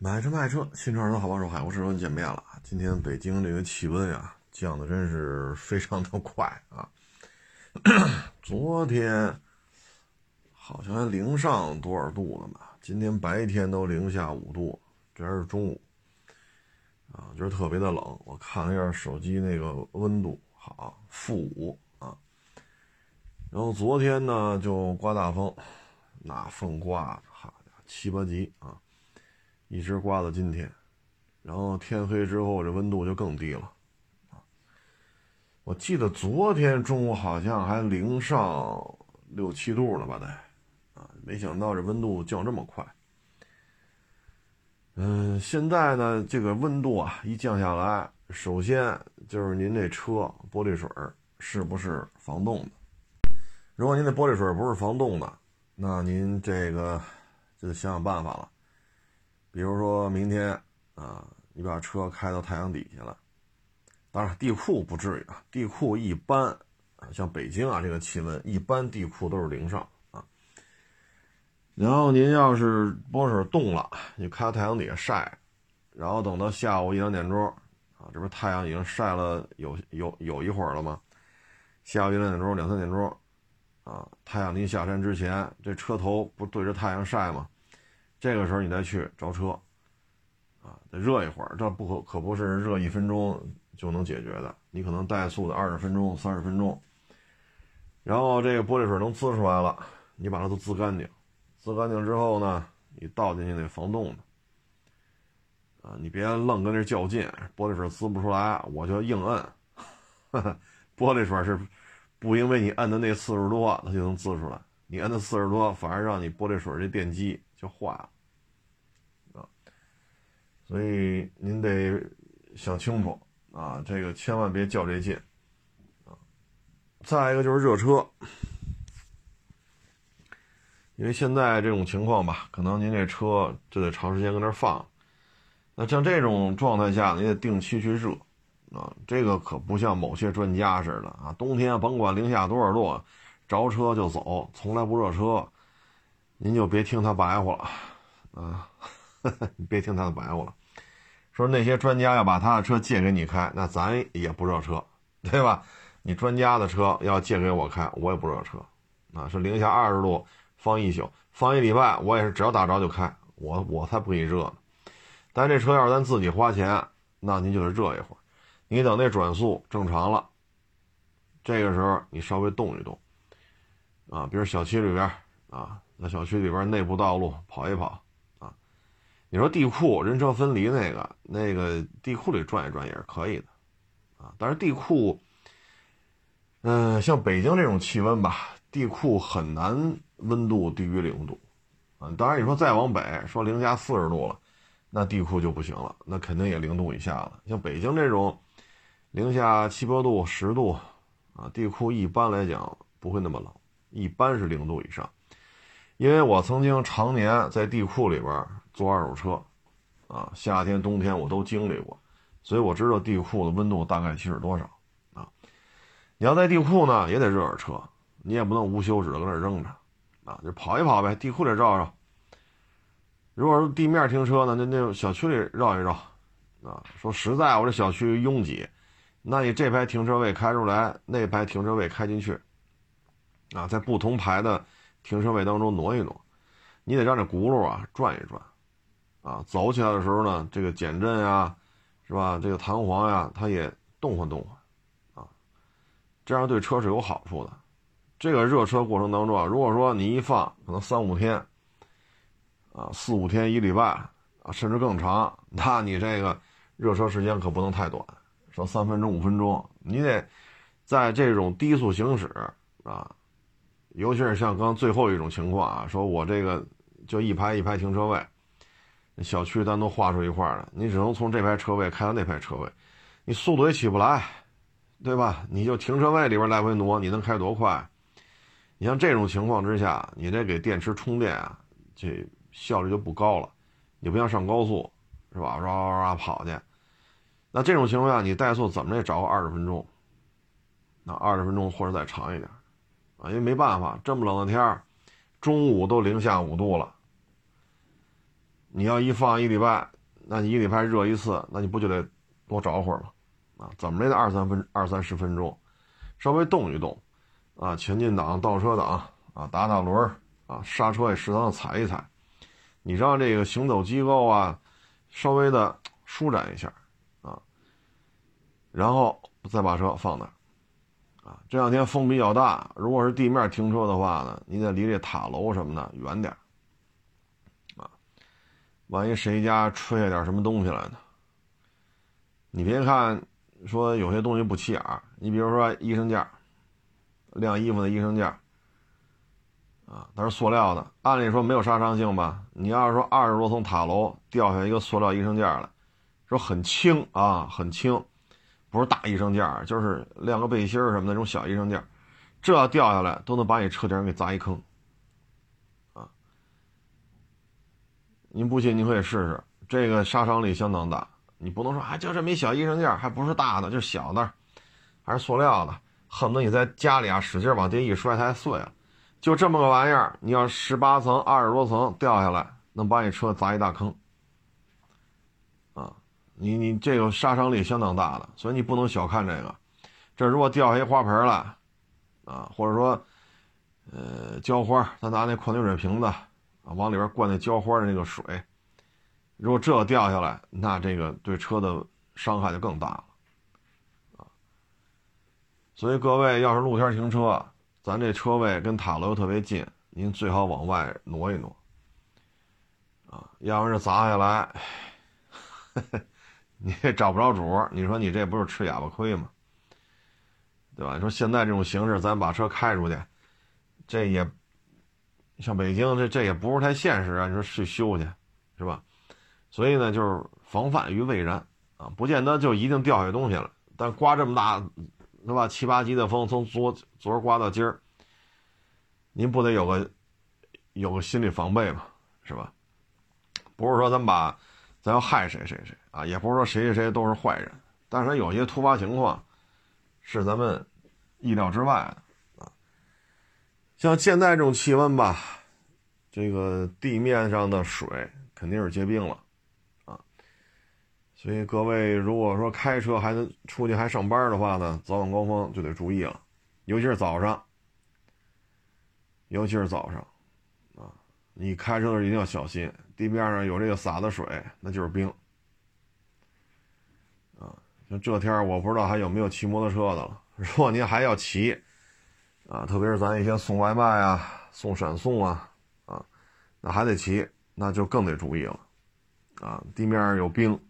买车卖车，新车的好帮手，海阔试车见面了。今天北京这个气温呀，降的真是非常的快啊！昨天好像还零上多少度呢吧？今天白天都零下五度，这还是中午啊，就是特别的冷。我看了一下手机那个温度，好，负五啊。然后昨天呢，就刮大风，那风刮的，好家伙，七八级啊！一直刮到今天，然后天黑之后这温度就更低了，我记得昨天中午好像还零上六七度了吧得，啊，没想到这温度降这么快。嗯，现在呢这个温度啊一降下来，首先就是您这车玻璃水是不是防冻的？如果您的玻璃水不是防冻的，那您这个就得想想办法了。比如说明天啊，你把车开到太阳底下了，当然地库不至于啊，地库一般啊，像北京啊这个气温，一般地库都是零上啊。然后您要是玻璃水冻了，你开到太阳底下晒，然后等到下午一两点钟啊，这不太阳已经晒了有有有一会儿了吗？下午一两点钟、两三点钟啊，太阳临下山之前，这车头不对着太阳晒吗？这个时候你再去着车，啊，得热一会儿，这不可可不是热一分钟就能解决的，你可能怠速的二十分钟、三十分钟，然后这个玻璃水能滋出来了，你把它都滋干净，滋干净之后呢，你倒进去那防冻的，啊，你别愣跟那较劲，玻璃水滋不出来，我就硬摁，玻璃水是不因为你摁的那次数多，它就能滋出来，你摁的次数多，反而让你玻璃水这电机。就坏了，啊，所以您得想清楚啊，这个千万别较这劲，啊，再一个就是热车，因为现在这种情况吧，可能您这车就得长时间搁那放，那像这种状态下，你得定期去热，啊，这个可不像某些专家似的啊，冬天甭管零下多少度，着车就走，从来不热车。您就别听他白话了，啊，你别听他的白话了。说那些专家要把他的车借给你开，那咱也不热车，对吧？你专家的车要借给我开，我也不热车。啊，是零下二十度放一宿，放一礼拜，我也是只要打着就开，我我才不给你热呢。但这车要是咱自己花钱，那您就得热一会儿。你等那转速正常了，这个时候你稍微动一动，啊，比如小区里边啊。那小区里边内部道路跑一跑，啊，你说地库人车分离那个那个地库里转一转也是可以的，啊，但是地库，嗯，像北京这种气温吧，地库很难温度低于零度，啊，当然你说再往北说零下四十度了，那地库就不行了，那肯定也零度以下了。像北京这种零下七八度、十度，啊，地库一般来讲不会那么冷，一般是零度以上。因为我曾经常年在地库里边做二手车，啊，夏天冬天我都经历过，所以我知道地库的温度大概其实多少啊。你要在地库呢，也得热着车，你也不能无休止的搁那扔着，啊，就跑一跑呗，地库里绕绕。如果说地面停车呢，那那小区里绕一绕，啊，说实在我这小区拥挤，那你这排停车位开出来，那排停车位开进去，啊，在不同排的。停车位当中挪一挪，你得让这轱辘啊转一转，啊，走起来的时候呢，这个减震呀，是吧？这个弹簧呀，它也动换动换，啊，这样对车是有好处的。这个热车过程当中啊，如果说你一放可能三五天，啊，四五天一礼拜啊，甚至更长，那你这个热车时间可不能太短，说三分钟五分钟，你得在这种低速行驶啊。尤其是像刚最后一种情况啊，说我这个就一排一排停车位，小区单独划出一块的，你只能从这排车位开到那排车位，你速度也起不来，对吧？你就停车位里边来回挪，你能开多快？你像这种情况之下，你这给电池充电啊，这效率就不高了。你不像上高速，是吧？唰唰唰跑去，那这种情况下，你怠速怎么也找个二十分钟，那二十分钟或者再长一点。啊，因为没办法，这么冷的天儿，中午都零下五度了，你要一放一礼拜，那你一礼拜热一次，那你不就得多找会儿吗？啊，怎么着得二三分二三十分钟，稍微动一动，啊，前进档、倒车档啊，打打轮啊，刹车也适当的踩一踩，你让这个行走机构啊，稍微的舒展一下啊，然后再把车放那啊，这两天风比较大，如果是地面停车的话呢，你得离这塔楼什么的远点啊，万一谁家吹下点什么东西来呢？你别看。说有些东西不起眼，你比如说衣裳架，晾衣服的衣裳架，啊，它是塑料的，按理说没有杀伤性吧？你要是说二十多层塔楼掉下一个塑料衣裳架来，说很轻啊，很轻，不是大衣裳架，就是晾个背心儿什么那种小衣裳架，这要掉下来都能把你车顶给砸一坑，啊，您不信您可以试试，这个杀伤力相当大。你不能说啊，就这么一小衣裳架，还不是大的，就是小的，还是塑料的，恨不得你在家里啊使劲往地一摔，它还碎了。就这么个玩意儿，你要十八层、二十多层掉下来，能把你车砸一大坑。你你这个杀伤力相当大的，所以你不能小看这个。这如果掉下一花盆来，啊，或者说，呃，浇花，他拿那矿泉水瓶子啊，往里边灌那浇花的那个水。如果这掉下来，那这个对车的伤害就更大了，啊！所以各位要是露天停车，咱这车位跟塔楼特别近，您最好往外挪一挪，啊，要不然这砸下来，你也找不着主你说你这不是吃哑巴亏吗？对吧？你说现在这种形式，咱把车开出去，这也像北京这这也不是太现实啊！你说去修去，是吧？所以呢，就是防范于未然啊，不见得就一定掉下东西了。但刮这么大，是吧？七八级的风，从昨昨儿刮到今儿，您不得有个有个心理防备嘛，是吧？不是说咱把咱要害谁谁谁啊，也不是说谁谁谁都是坏人，但是有些突发情况是咱们意料之外的啊。像现在这种气温吧，这个地面上的水肯定是结冰了啊。所以各位，如果说开车还能出去还上班的话呢，早晚高峰就得注意了，尤其是早上，尤其是早上，啊，你开车的时候一定要小心，地面上有这个洒的水，那就是冰，啊，像这天我不知道还有没有骑摩托车的了。如果您还要骑，啊，特别是咱一些送外卖啊、送闪送啊，啊，那还得骑，那就更得注意了，啊，地面上有冰。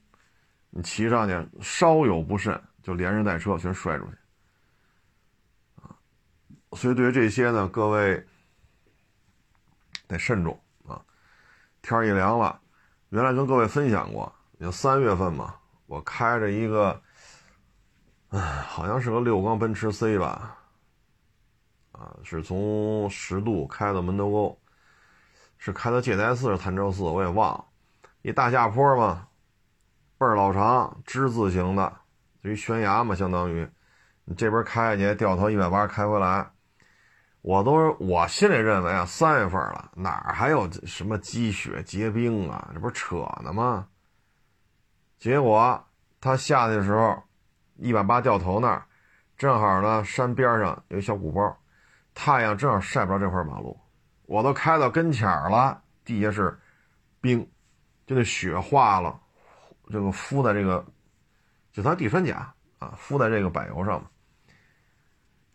你骑上去稍有不慎，就连人带车全摔出去，啊！所以对于这些呢，各位得慎重！天一凉了，原来跟各位分享过，就三月份嘛，我开着一个，唉，好像是个六缸奔驰 C 吧，啊，是从十渡开到门头沟，是开到戒台寺是潭柘寺，我也忘了，一大下坡嘛。倍儿老长，之字形的，就一悬崖嘛，相当于你这边开下去掉头一百八开回来，我都我心里认为啊，三月份了，哪还有什么积雪结冰啊？这不是扯呢吗？结果他下去的时候，一百八掉头那儿，正好呢，山边上有一小鼓包，太阳正好晒不着这块马路，我都开到跟前儿了，地下是冰，就那雪化了。这个敷在这个，就咱地穿甲啊，敷在这个柏油上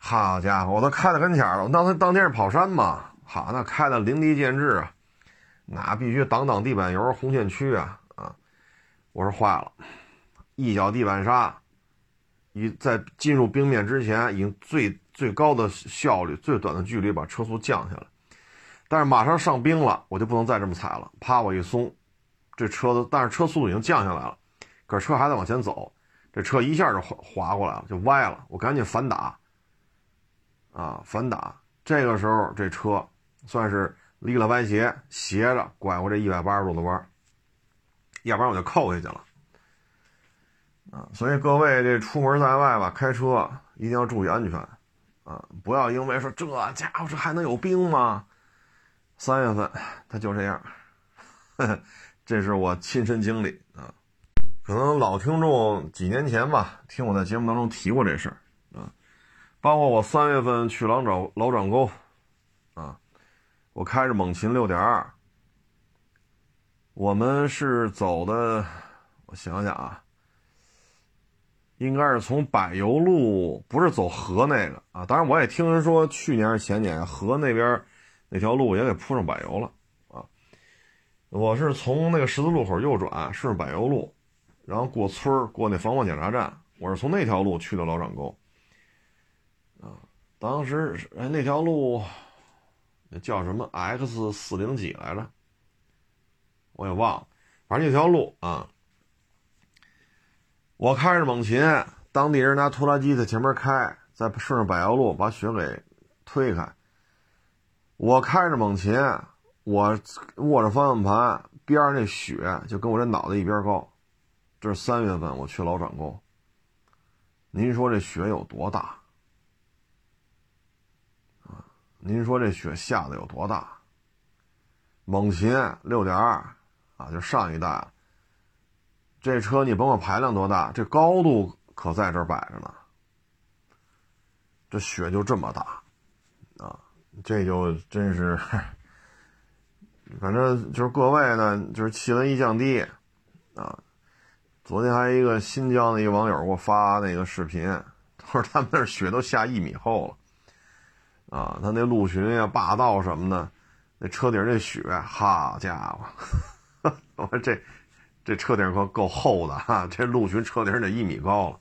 好家伙，我都开到跟前了。我当时当天是跑山嘛，好，那开的淋漓尽致啊，那必须挡挡地板油、红线区啊啊！我说坏了，一脚地板刹，一在进入冰面之前，已经最最高的效率、最短的距离把车速降下来。但是马上上冰了，我就不能再这么踩了。啪，我一松。这车子，但是车速度已经降下来了，可是车还在往前走，这车一下就滑滑过来了，就歪了。我赶紧反打，啊，反打。这个时候这车算是离了歪斜，斜着拐过这一百八十度的弯，要不然我就扣下去了。啊，所以各位这出门在外吧，开车一定要注意安全，啊，不要因为说这家伙这还能有冰吗？三月份它就这样。呵 呵这是我亲身经历啊。可能老听众几年前吧，听我在节目当中提过这事儿，包括我三月份去老长老长沟啊，我开着猛禽六点二，我们是走的，我想想啊，应该是从柏油路，不是走河那个啊，当然我也听人说去年是前年河那边那条路也给铺上柏油了啊，我是从那个十字路口右转，顺着柏油路。然后过村，过那防火检查站，我是从那条路去的老长沟。当时那条路，那叫什么 X 四零几来着？我也忘了，反正那条路啊。我开着猛禽，当地人拿拖拉机在前面开，再顺着柏油路把雪给推开。我开着猛禽，我握着方向盘，边上那雪就跟我这脑袋一边高。这是三月份，我去老转沟。您说这雪有多大？啊，您说这雪下的有多大？猛禽六点二啊，就上一代。这车你甭管排量多大，这高度可在这摆着呢。这雪就这么大，啊，这就真是，反正就是各位呢，就是气温一降低，啊。昨天还有一个新疆的一个网友给我发那个视频，他说他们那雪都下一米厚了，啊，他那陆巡呀、霸道什么的，那车顶那雪，好家伙，我说这这车顶可够厚的哈，这陆巡车顶得一米高了，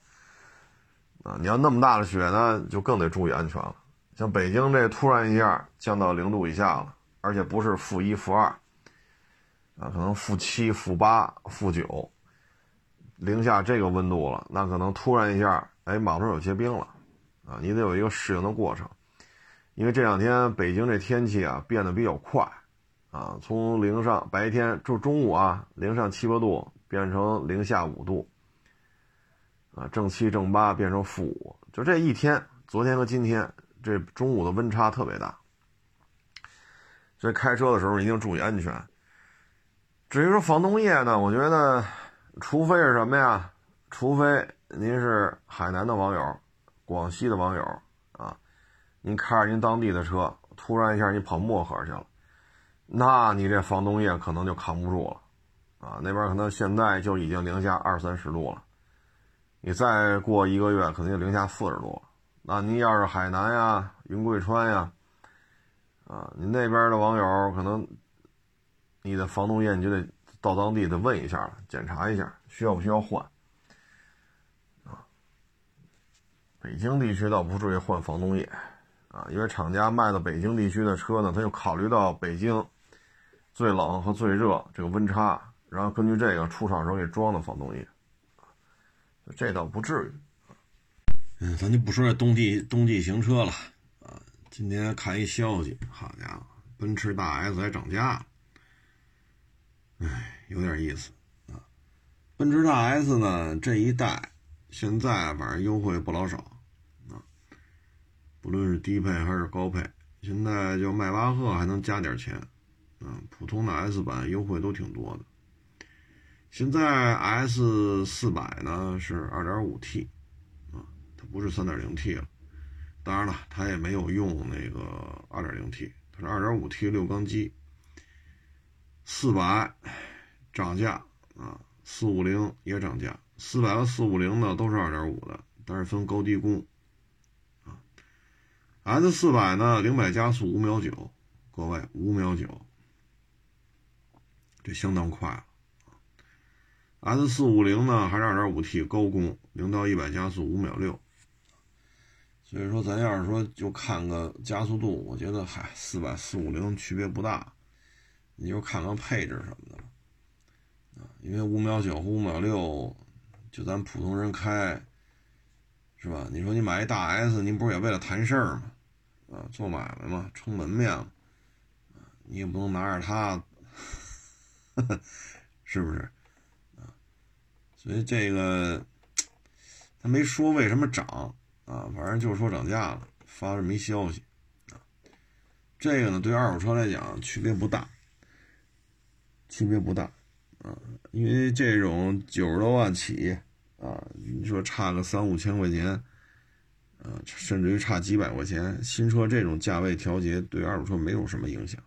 啊，你要那么大的雪呢，就更得注意安全了。像北京这突然一下降到零度以下了，而且不是负一、负二，啊，可能负七、负八、负九。零下这个温度了，那可能突然一下，哎，马路上有结冰了，啊，你得有一个适应的过程。因为这两天北京这天气啊变得比较快，啊，从零上白天就中午啊零上七八度变成零下五度，啊，正七正八变成负五，就这一天，昨天和今天这中午的温差特别大，所以开车的时候一定注意安全。至于说防冻液呢，我觉得。除非是什么呀？除非您是海南的网友，广西的网友，您开着您当地的车，突然一下你跑漠河去了，那你这防冻液可能就扛不住了啊！那边可能现在就已经零下二三十度了，你再过一个月可能就零下四十度了。那您要是海南呀、云贵川呀，啊，你那边的网友可能你的防冻液你就得。到当地得问一下了，检查一下需要不需要换？北京地区倒不至于换防冻液啊，因为厂家卖到北京地区的车呢，他就考虑到北京最冷和最热这个温差，然后根据这个出厂时候给装的防冻液，这倒不至于。嗯，咱就不说这冬季冬季行车了啊。今天看一消息，好家伙，奔驰大 S 还涨价了。哎，有点意思啊！奔驰大 S 呢这一代现在反正优惠不老少，不论是低配还是高配，现在就迈巴赫还能加点钱啊，普通的 S 版优惠都挺多的。现在 S 四百呢是 2.5T 啊，它不是 3.0T 了，当然了，它也没有用那个 2.0T，它是 2.5T 六缸机。四百涨价啊，四五零也涨价，四百和四五零呢都是二点五的，但是分高低功。S 四百呢，零百加速五秒九，各位五秒九，这相当快了。S 四五零呢还是二点五 T 高功，零到一百加速五秒六。所以说，咱要是说就看个加速度，我觉得嗨，四百四五零区别不大。你就看看配置什么的啊，因为五秒九和五秒六，就咱普通人开，是吧？你说你买一大 S，您不是也为了谈事儿吗？啊，做买卖嘛，撑门面嘛，你也不能拿着它，是不是？啊，所以这个他没说为什么涨啊，反正就是说涨价了，发这么一消息啊。这个呢，对二手车来讲区别不大。区别不大，啊，因为这种九十多万起啊，你说差个三五千块钱，啊，甚至于差几百块钱，新车这种价位调节对二手车没有什么影响。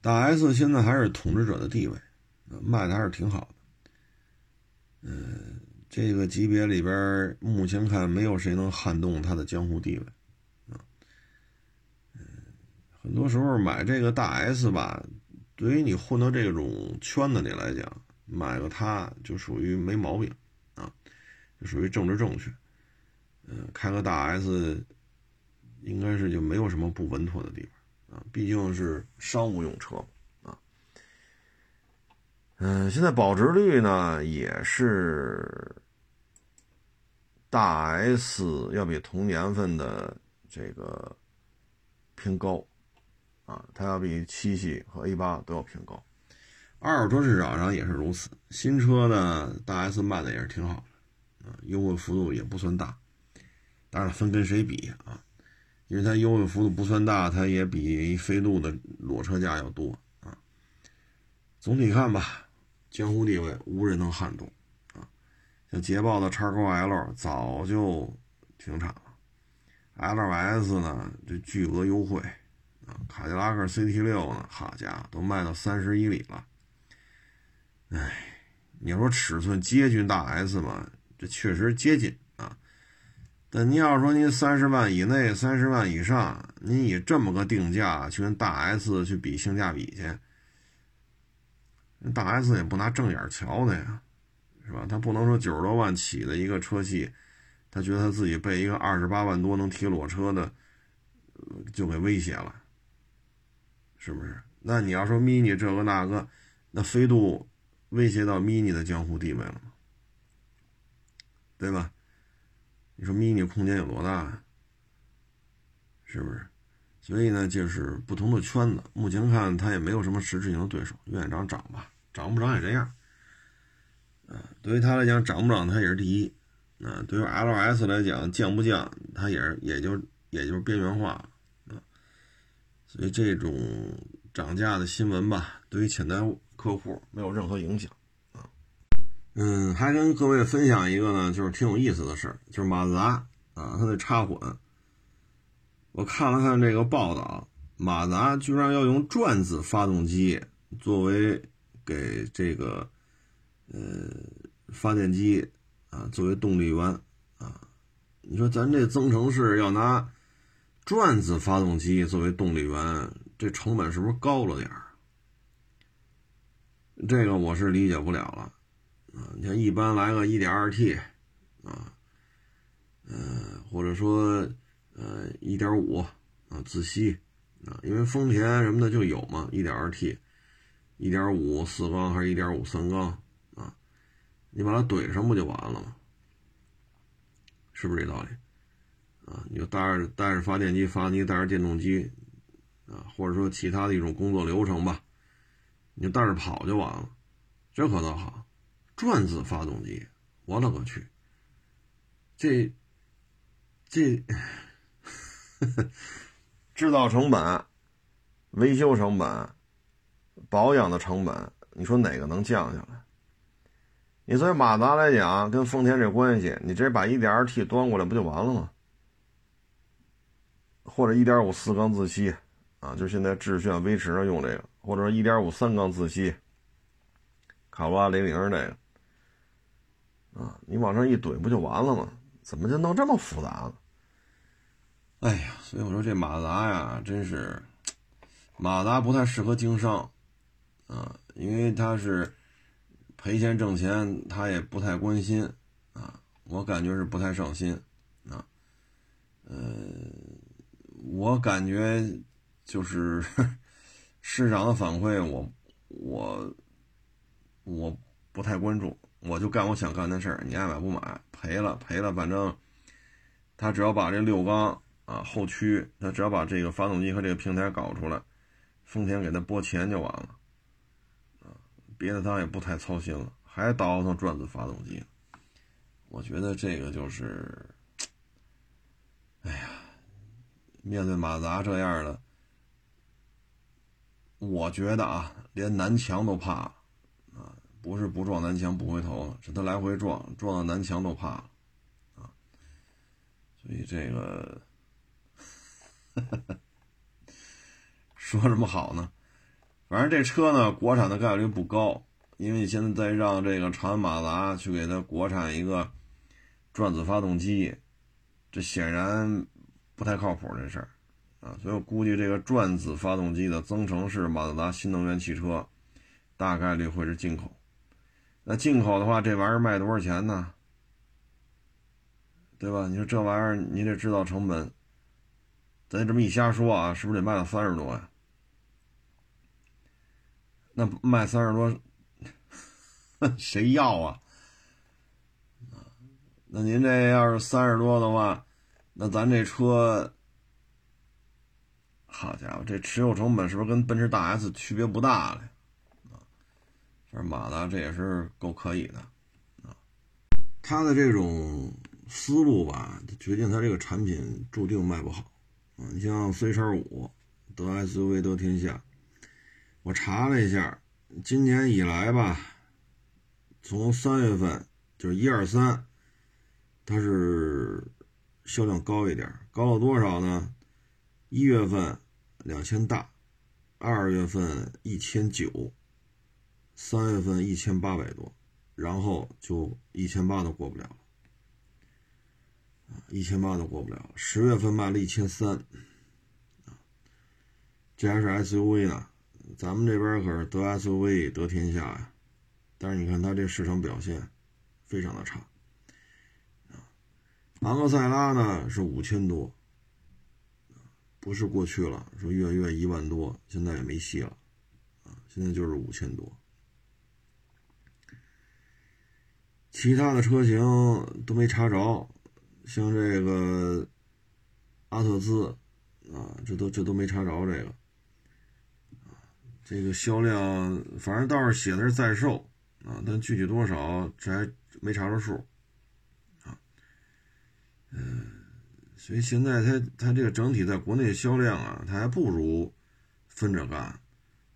大 S 现在还是统治者的地位，卖的还是挺好的。嗯，这个级别里边，目前看没有谁能撼动它的江湖地位。啊，嗯，很多时候买这个大 S 吧，对于你混到这种圈子里来讲，买个它就属于没毛病，属于政治正确。嗯，开个大 S，应该是就没有什么不稳妥的地方。啊，毕竟是商务用车啊。嗯，现在保值率呢也是大 S 要比同年份的这个偏高啊，它要比七系和 A 八都要偏高。二手车市场上也是如此，新车呢大 S 卖的也是挺好啊，优惠幅度也不算大，当然分跟谁比啊。因为它优惠幅度不算大，它也比飞度的裸车价要多啊。总体看吧，江湖地位无人能撼动啊。像捷豹的 x 勾 l 早就停产了，LS 呢这巨额优惠啊，卡迪拉克 CT 六呢，好家伙都卖到三十一里了。哎，你说尺寸接近大 S 吗？这确实接近啊。但你要说您三十万以内、三十万以上，您以这么个定价去跟大 S 去比性价比去，大 S 也不拿正眼瞧的呀，是吧？他不能说九十多万起的一个车系，他觉得他自己被一个二十八万多能提裸车的就给威胁了，是不是？那你要说 mini 这个那个，那飞度威胁到 mini 的江湖地位了吗？对吧？你说 mini 空间有多大？是不是？所以呢，就是不同的圈子，目前看它也没有什么实质性的对手，愿意涨涨吧，涨不涨也这样。啊，对于他来讲，涨不涨它也是第一。啊，对于 LS 来讲，降不降它也是，也就也就是边缘化啊。所以这种涨价的新闻吧，对于潜在客户没有任何影响。嗯，还跟各位分享一个呢，就是挺有意思的事，就是马自达啊，它的插混。我看了看这个报道，马自达居然要用转子发动机作为给这个呃发电机啊作为动力源啊。你说咱这增程式要拿转子发动机作为动力源，这成本是不是高了点？这个我是理解不了了。啊，你像一般来个 1.2T，啊，呃，或者说呃1.5啊自吸啊，因为丰田什么的就有嘛，1.2T、1.5四缸还是1.5三缸啊，你把它怼上不就完了吗？是不是这道理？啊，你就带着带着发电机，发电机带着电动机啊，或者说其他的一种工作流程吧，你就带着跑就完了，这可倒好。转子发动机，我勒个去！这这 制造成本、维修成本、保养的成本，你说哪个能降下来？你作为马达来讲，跟丰田这关系，你直接把 1.2T 端过来不就完了吗？或者1.5四缸自吸啊，就现在致炫、威驰上用这个，或者说1.5三缸自吸，卡罗拉、雷凌这个。啊，你往上一怼不就完了吗？怎么就弄这么复杂呢？哎呀，所以我说这马达呀，真是马达不太适合经商啊，因为他是赔钱挣钱，他也不太关心啊，我感觉是不太上心啊。呃，我感觉就是 市场的反馈，我我我不太关注。我就干我想干的事儿，你爱买不买，赔了赔了，反正他只要把这六缸啊后驱，他只要把这个发动机和这个平台搞出来，丰田给他拨钱就完了，别的他也不太操心了，还倒腾转子发动机，我觉得这个就是，哎呀，面对马达这样的，我觉得啊，连南墙都怕，不是不撞南墙不回头，是他来回撞，撞到南墙都怕了啊。所以这个 说什么好呢？反正这车呢，国产的概率不高，因为你现在再让这个长安马达去给它国产一个转子发动机，这显然不太靠谱这事儿。啊，所以我估计这个转子发动机的增程式马自达新能源汽车，大概率会是进口。那进口的话，这玩意儿卖多少钱呢？对吧？你说这玩意儿，你得制造成本，咱这么一瞎说啊，是不是得卖到三十多呀？那卖三十多，谁要啊？那您这要是三十多的话，那咱这车。好家伙，这持有成本是不是跟奔驰大 S 区别不大了？反正马达这也是够可以的啊。他的这种思路吧，决定他这个产品注定卖不好啊。你像 C 叉五得 SUV 得天下，我查了一下，今年以来吧，从三月份就是一二三，它是销量高一点，高了多少呢？一月份两千大，二月份一千九，三月份一千八百多，然后就一千八都过不了了，一千八都过不了。十月份卖了一千三，这还是 SUV 呢，咱们这边可是得 SUV 得天下呀，但是你看它这市场表现非常的差，昂克赛拉呢是五千多。不是过去了，说月月一万多，现在也没戏了，啊，现在就是五千多。其他的车型都没查着，像这个阿特兹，啊，这都这都没查着这个，这个销量反正倒是写的是在售，啊，但具体多少这还没查着数，啊，嗯。所以现在它它这个整体在国内销量啊，它还不如分着干，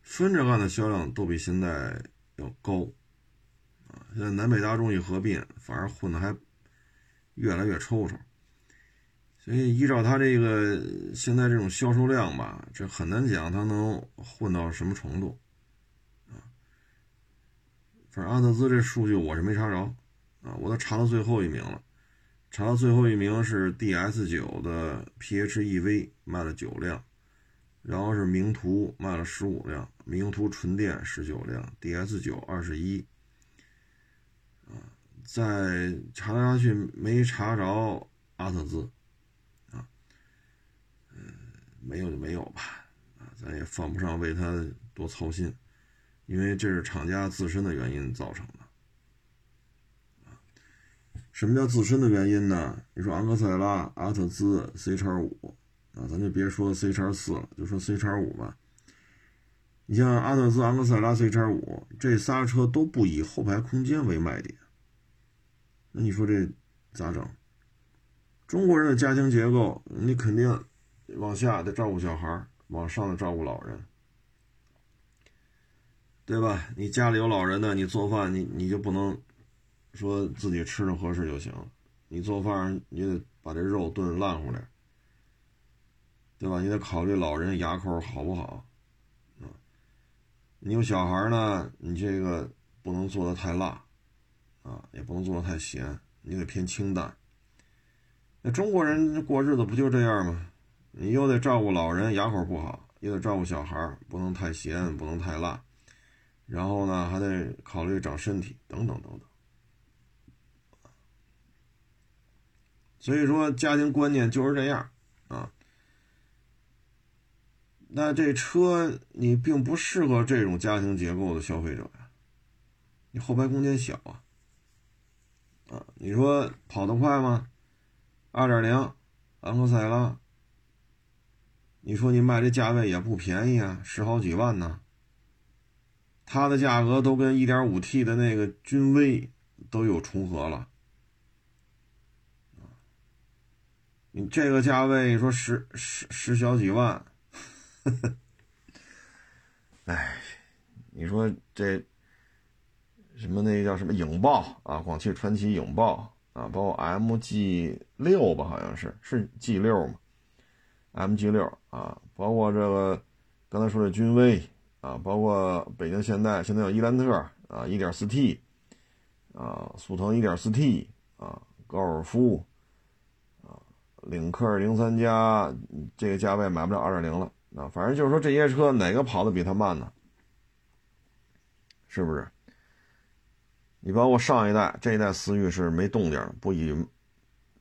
分着干的销量都比现在要高。现在南北大众一合并，反而混的还越来越抽抽。所以依照它这个现在这种销售量吧，这很难讲它能混到什么程度啊。反正阿特兹这数据我是没查着啊，我都查到最后一名了。查到最后一名是 DS 九的 PHEV 卖了九辆，然后是名图卖了十五辆，名图纯电十九辆，DS 九二十一。啊，在查来查去没查着阿特兹，啊，嗯，没有就没有吧，啊，咱也犯不上为他多操心，因为这是厂家自身的原因造成的。什么叫自身的原因呢？你说昂克赛拉、阿特兹、C 叉五啊，咱就别说 C 叉四了，就说 C 叉五吧。你像阿特兹、昂克赛拉、C 叉五这仨车都不以后排空间为卖点，那你说这咋整？中国人的家庭结构，你肯定往下得照顾小孩，往上得照顾老人，对吧？你家里有老人的，你做饭你你就不能。说自己吃的合适就行，你做饭你得把这肉炖烂乎点，对吧？你得考虑老人牙口好不好，你有小孩呢，你这个不能做的太辣，啊，也不能做的太咸，你得偏清淡。那中国人过日子不就这样吗？你又得照顾老人牙口不好，又得照顾小孩，不能太咸，不能太辣，然后呢还得考虑长身体，等等等等。所以说，家庭观念就是这样啊。那这车你并不适合这种家庭结构的消费者呀，你后排空间小啊。啊，你说跑得快吗？二点零昂克赛拉，你说你卖这价位也不便宜啊，十好几万呢。它的价格都跟一点五 T 的那个君威都有重合了。你这个价位，你说十十十小几万，呵 呵哎，你说这什么那叫什么影豹啊，广汽传祺影豹啊，包括 MG 六吧，好像是是 G 六嘛，MG 六啊，包括这个刚才说的君威啊，包括北京现代现在有伊兰特啊，1.4T 啊，速腾 1.4T 啊，高尔夫。领克零三加这个价位买不了二点零了啊，反正就是说这些车哪个跑的比它慢呢？是不是？你包括上一代这一代思域是没动静，不以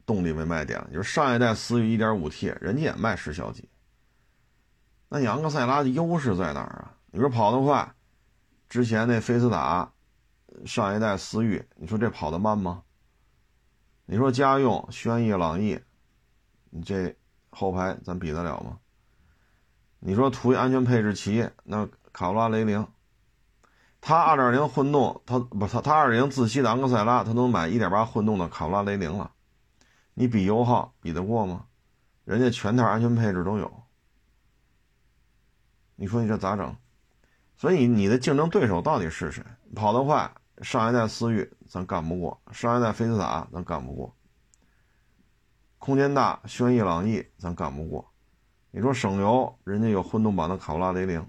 动力为卖点，就是上一代思域一点五 T，人家也卖十小几。那昂克赛拉的优势在哪儿啊？你说跑得快，之前那菲斯塔上一代思域，你说这跑得慢吗？你说家用轩逸、朗逸。你这后排咱比得了吗？你说图一安全配置齐，那卡罗拉雷凌，它二点零混动，它不它它二点零自吸的昂克赛拉，它能买一点八混动的卡罗拉雷凌了。你比油耗比得过吗？人家全套安全配置都有。你说你这咋整？所以你的竞争对手到底是谁？跑得快，上一代思域咱干不过，上一代菲斯塔咱干不过。空间大，轩逸、朗逸咱干不过。你说省油，人家有混动版的卡罗拉雷凌，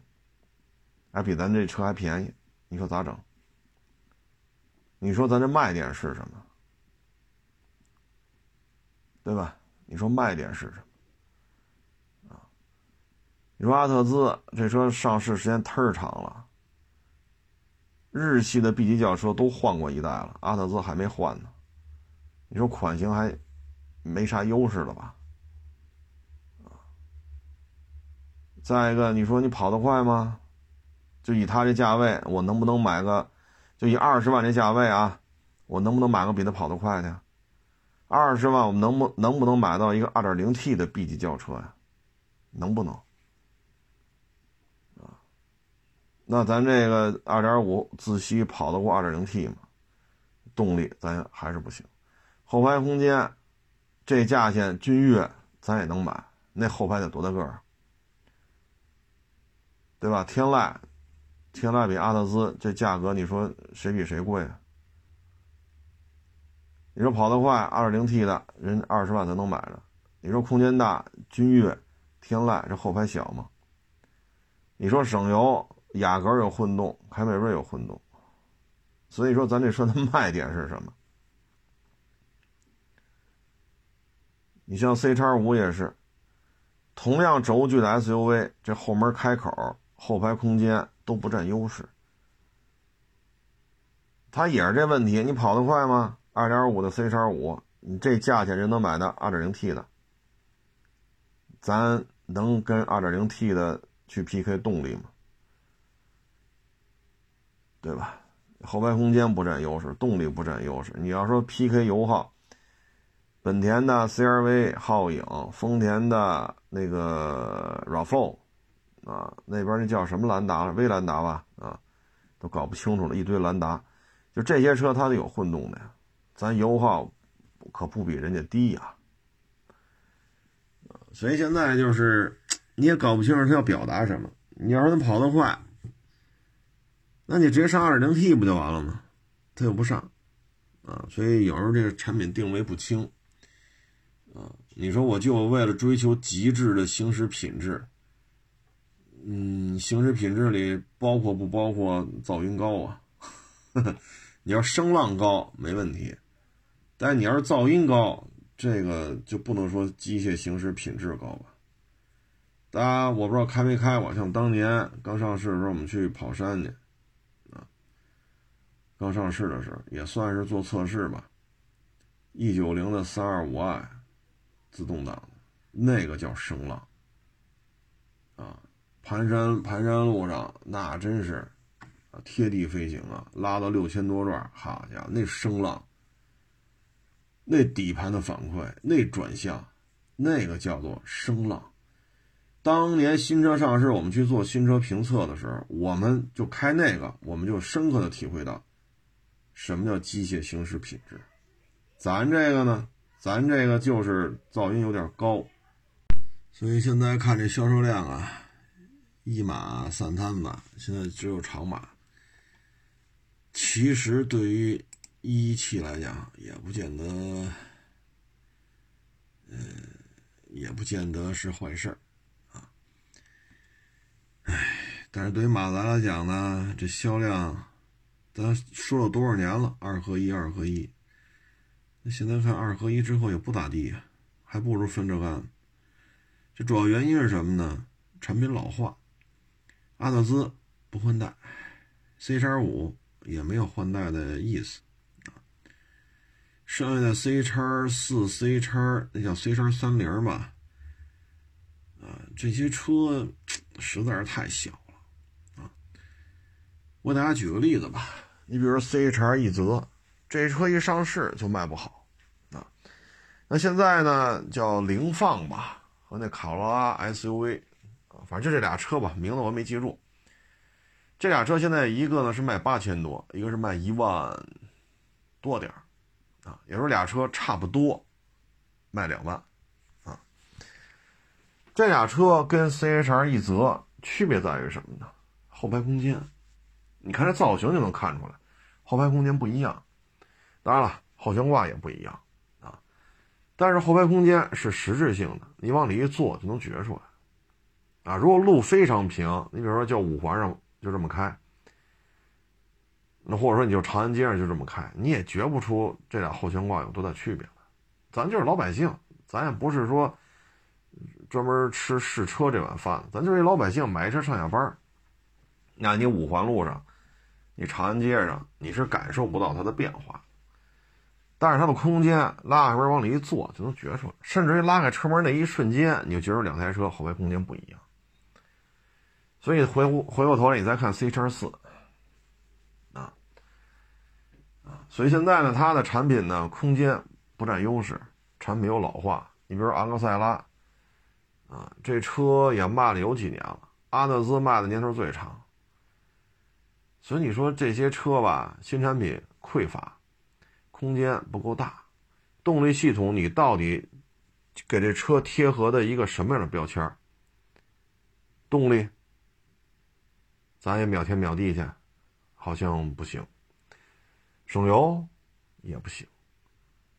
还比咱这车还便宜。你说咋整？你说咱这卖点是什么？对吧？你说卖点是什么？啊？你说阿特兹这车上市时间忒长了，日系的 B 级轿车都换过一代了，阿特兹还没换呢。你说款型还？没啥优势了吧？再一个，你说你跑得快吗？就以他这价位，我能不能买个？就以二十万这价位啊，我能不能买个比他跑得快的？二十万，我们能不能不能买到一个二点零 T 的 B 级轿车呀？能不能？啊？那咱这个二点五自吸跑得过二点零 T 吗？动力咱还是不行，后排空间。这价钱君越咱也能买，那后排得多大个儿，对吧？天籁，天籁比阿特兹这价格，你说谁比谁贵啊？你说跑得快，二点零 T 的人二十万咱能买着。你说空间大，君越、天籁这后排小吗？你说省油，雅阁有混动，凯美瑞有混动，所以说咱这车的 卖点是什么？你像 C 叉五也是，同样轴距的 SUV，这后门开口、后排空间都不占优势。它也是这问题，你跑得快吗？二点五的 C 叉五，你这价钱人能买到二点零 T 的，咱能跟二点零 T 的去 PK 动力吗？对吧？后排空间不占优势，动力不占优势。你要说 PK 油耗。本田的 CRV、皓影，丰田的那个 RAV4，啊，那边那叫什么兰达了？威兰达吧，啊，都搞不清楚了，一堆兰达，就这些车它都有混动的呀，咱油耗可不比人家低呀，所以现在就是你也搞不清楚他要表达什么。你要是他跑得快，那你直接上 2.0T 不就完了吗？他又不上，啊，所以有时候这个产品定位不清。啊，你说我就为了追求极致的行驶品质，嗯，行驶品质里包括不包括噪音高啊？你要声浪高没问题，但你要是噪音高，这个就不能说机械行驶品质高吧？大家我不知道开没开过，像当年刚上市的时候，我们去跑山去，啊，刚上市的时候也算是做测试吧，一九零的三二五 i。自动挡，那个叫声浪啊！盘山盘山路上那真是，贴地飞行啊，拉到六千多转，好家伙，那声浪，那底盘的反馈，那转向，那个叫做声浪。当年新车上市，我们去做新车评测的时候，我们就开那个，我们就深刻的体会到什么叫机械行驶品质。咱这个呢？咱这个就是噪音有点高，所以现在看这销售量啊，一马散摊吧，现在只有长马。其实对于一汽来讲，也不见得，呃，也不见得是坏事儿啊。唉，但是对于马达来讲呢，这销量，咱说了多少年了，二合一，二合一。那现在看二合一之后也不咋地，还不如分着干。这主要原因是什么呢？产品老化，阿特兹不换代，C 叉五也没有换代的意思啊。剩下的 C 叉四、C 叉那叫 C 叉三零吧，啊，这些车实在是太小了啊。我给大家举个例子吧，你比如说 C 叉一泽。这车一上市就卖不好，啊，那现在呢叫凌放吧，和那卡罗拉 SUV，反正就这俩车吧，名字我没记住。这俩车现在一个呢是卖八千多，一个是卖一万多点啊，也就是俩车差不多卖两万，啊，这俩车跟 CHR 一泽区别在于什么呢？后排空间，你看这造型就能看出来，后排空间不一样。当然了，后悬挂也不一样啊，但是后排空间是实质性的，你往里一坐就能觉出来啊。如果路非常平，你比如说就五环上就这么开，那或者说你就长安街上就这么开，你也觉不出这俩后悬挂有多大区别来。咱就是老百姓，咱也不是说专门吃试车这碗饭，咱就是一老百姓买车上下班那你五环路上，你长安街上，你是感受不到它的变化。但是它的空间拉开门往里一坐就能觉出来，甚至于拉开车门那一瞬间，你就觉出两台车后排空间不一样。所以回回过头来你再看 C 叉四，啊啊，所以现在呢，它的产品呢空间不占优势，产品又老化。你比如昂克赛拉，啊，这车也卖了有几年了，阿特兹卖的年头最长。所以你说这些车吧，新产品匮乏。空间不够大，动力系统你到底给这车贴合的一个什么样的标签？动力，咱也秒天秒地去，好像不行。省油也不行，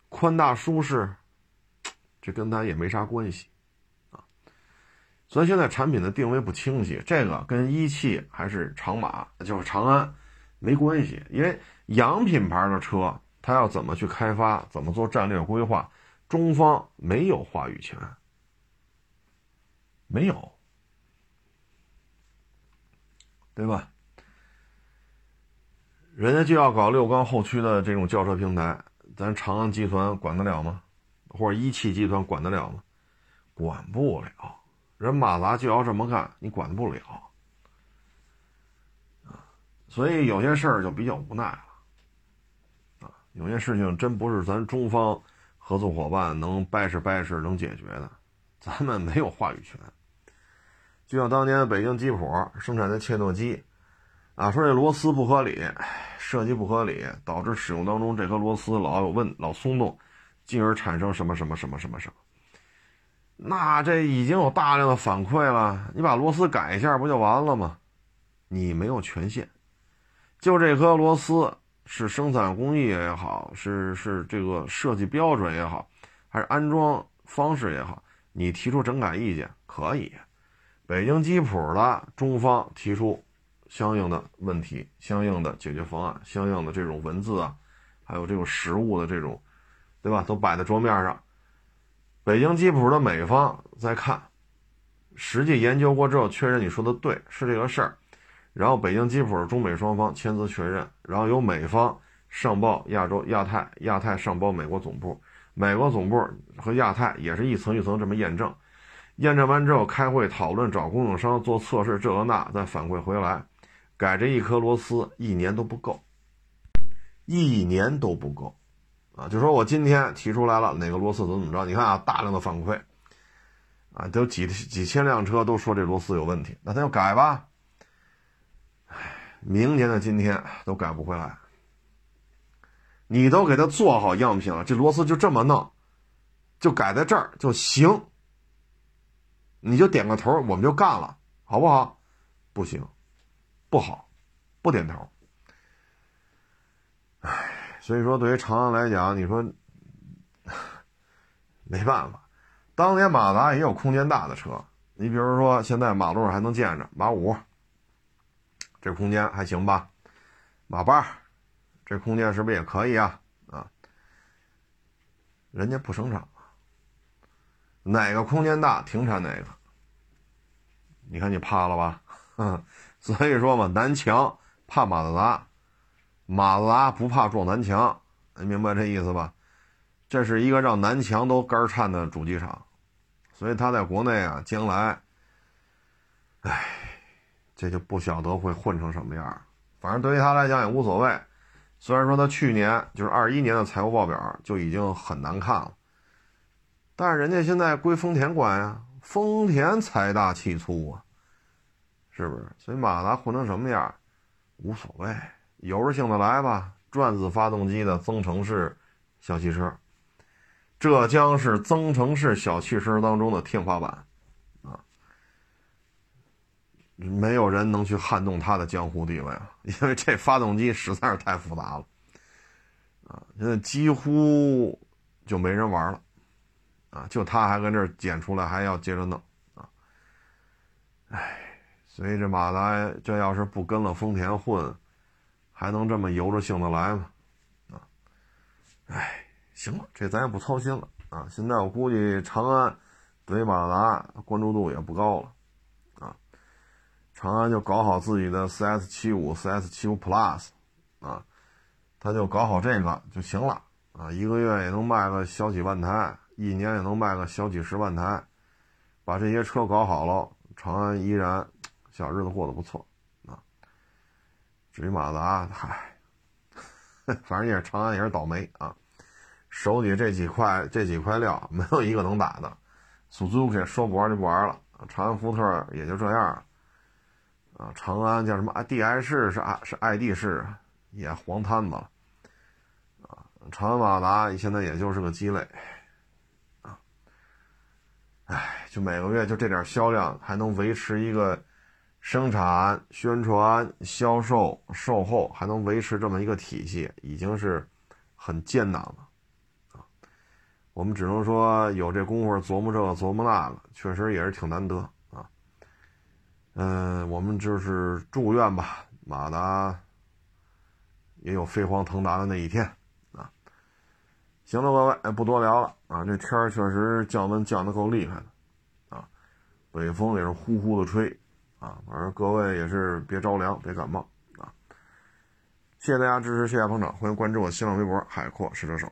宽大舒适，这跟它也没啥关系啊。所以现在产品的定位不清晰，这个跟一汽还是长马，就是长安没关系，因为洋品牌的车。它要怎么去开发，怎么做战略规划，中方没有话语权，没有，对吧？人家就要搞六缸后驱的这种轿车平台，咱长安集团管得了吗？或者一汽集团管得了吗？管不了。人马达就要这么干，你管不了所以有些事儿就比较无奈了啊。有些事情真不是咱中方合作伙伴能掰扯掰扯能解决的，咱们没有话语权。就像当年北京吉普生产的切诺基，啊，说这螺丝不合理，设计不合理，导致使用当中这颗螺丝老有问老松动，进而产生什么什么什么什么什么。那这已经有大量的反馈了，你把螺丝改一下不就完了吗？你没有权限，就这颗螺丝。是生产工艺也好，是是这个设计标准也好，还是安装方式也好，你提出整改意见可以。北京吉普的中方提出相应的问题、相应的解决方案、相应的这种文字啊，还有这种实物的这种，对吧？都摆在桌面上。北京吉普的美方在看，实际研究过之后确认你说的对，是这个事儿。然后北京吉普中美双方签字确认，然后由美方上报亚洲亚太，亚太上报美国总部，美国总部和亚太也是一层一层这么验证，验证完之后开会讨论找供应商做测试，这个那再反馈回来，改这一颗螺丝一年都不够，一年都不够，啊，就说我今天提出来了哪个螺丝怎么怎么着，你看啊，大量的反馈，啊，都几几千辆车都说这螺丝有问题，那他就改吧。明年的今天都改不回来，你都给他做好样品了，这螺丝就这么弄，就改在这儿就行。你就点个头，我们就干了，好不好？不行，不好，不点头。唉，所以说对于长安来讲，你说没办法，当年马达也有空间大的车，你比如说现在马路上还能见着马五，这空间还行吧？马八，这空间是不是也可以啊？啊，人家不生产。哪个空间大停产哪个，你看你怕了吧？所以说嘛，南墙怕马自达，马自达不怕撞南墙，你明白这意思吧？这是一个让南墙都肝颤的主机厂，所以他在国内啊，将来，哎，这就不晓得会混成什么样。反正对于他来讲也无所谓，虽然说他去年就是二一年的财务报表就已经很难看了。但是人家现在归丰田管呀，丰田财大气粗啊，是不是？所以马达混成什么样，无所谓，有着性的来吧。转子发动机的增程式小汽车，这将是增程式小汽车当中的天花板啊！没有人能去撼动它的江湖地位了，因为这发动机实在是太复杂了啊！现在几乎就没人玩了。啊，就他还跟这儿捡出来，还要接着弄啊！哎，所以这马达这要是不跟了丰田混，还能这么由着性子来吗？啊！哎，行了，这咱也不操心了啊！现在我估计长安对马达关注度也不高了啊，长安就搞好自己的 CS 七五、CS 七五 Plus 啊，他就搞好这个就行了啊，一个月也能卖个小几万台。一年也能卖个小几十万台，把这些车搞好了，长安依然小日子过得不错啊。至于马自达，嗨，反正也是长安也是倒霉啊，手里这几块这几块料没有一个能打的。Suzuki 说不玩就不玩了，长安福特也就这样啊。长安叫什么啊？DI 市是啊是 ID 式，也黄摊子了啊。长安马达现在也就是个鸡肋。哎，就每个月就这点销量，还能维持一个生产、宣传、销售、售后，还能维持这么一个体系，已经是很艰难了啊！我们只能说有这功夫琢磨这个琢磨那个，确实也是挺难得啊。嗯，我们就是祝愿吧，马达也有飞黄腾达的那一天。行了，各位，不多聊了啊！这天儿确实降温降的够厉害的，啊，北风也是呼呼的吹，啊，反正各位也是别着凉，别感冒啊！谢谢大家支持，谢谢捧场，欢迎关注我新浪微博“海阔试车手”。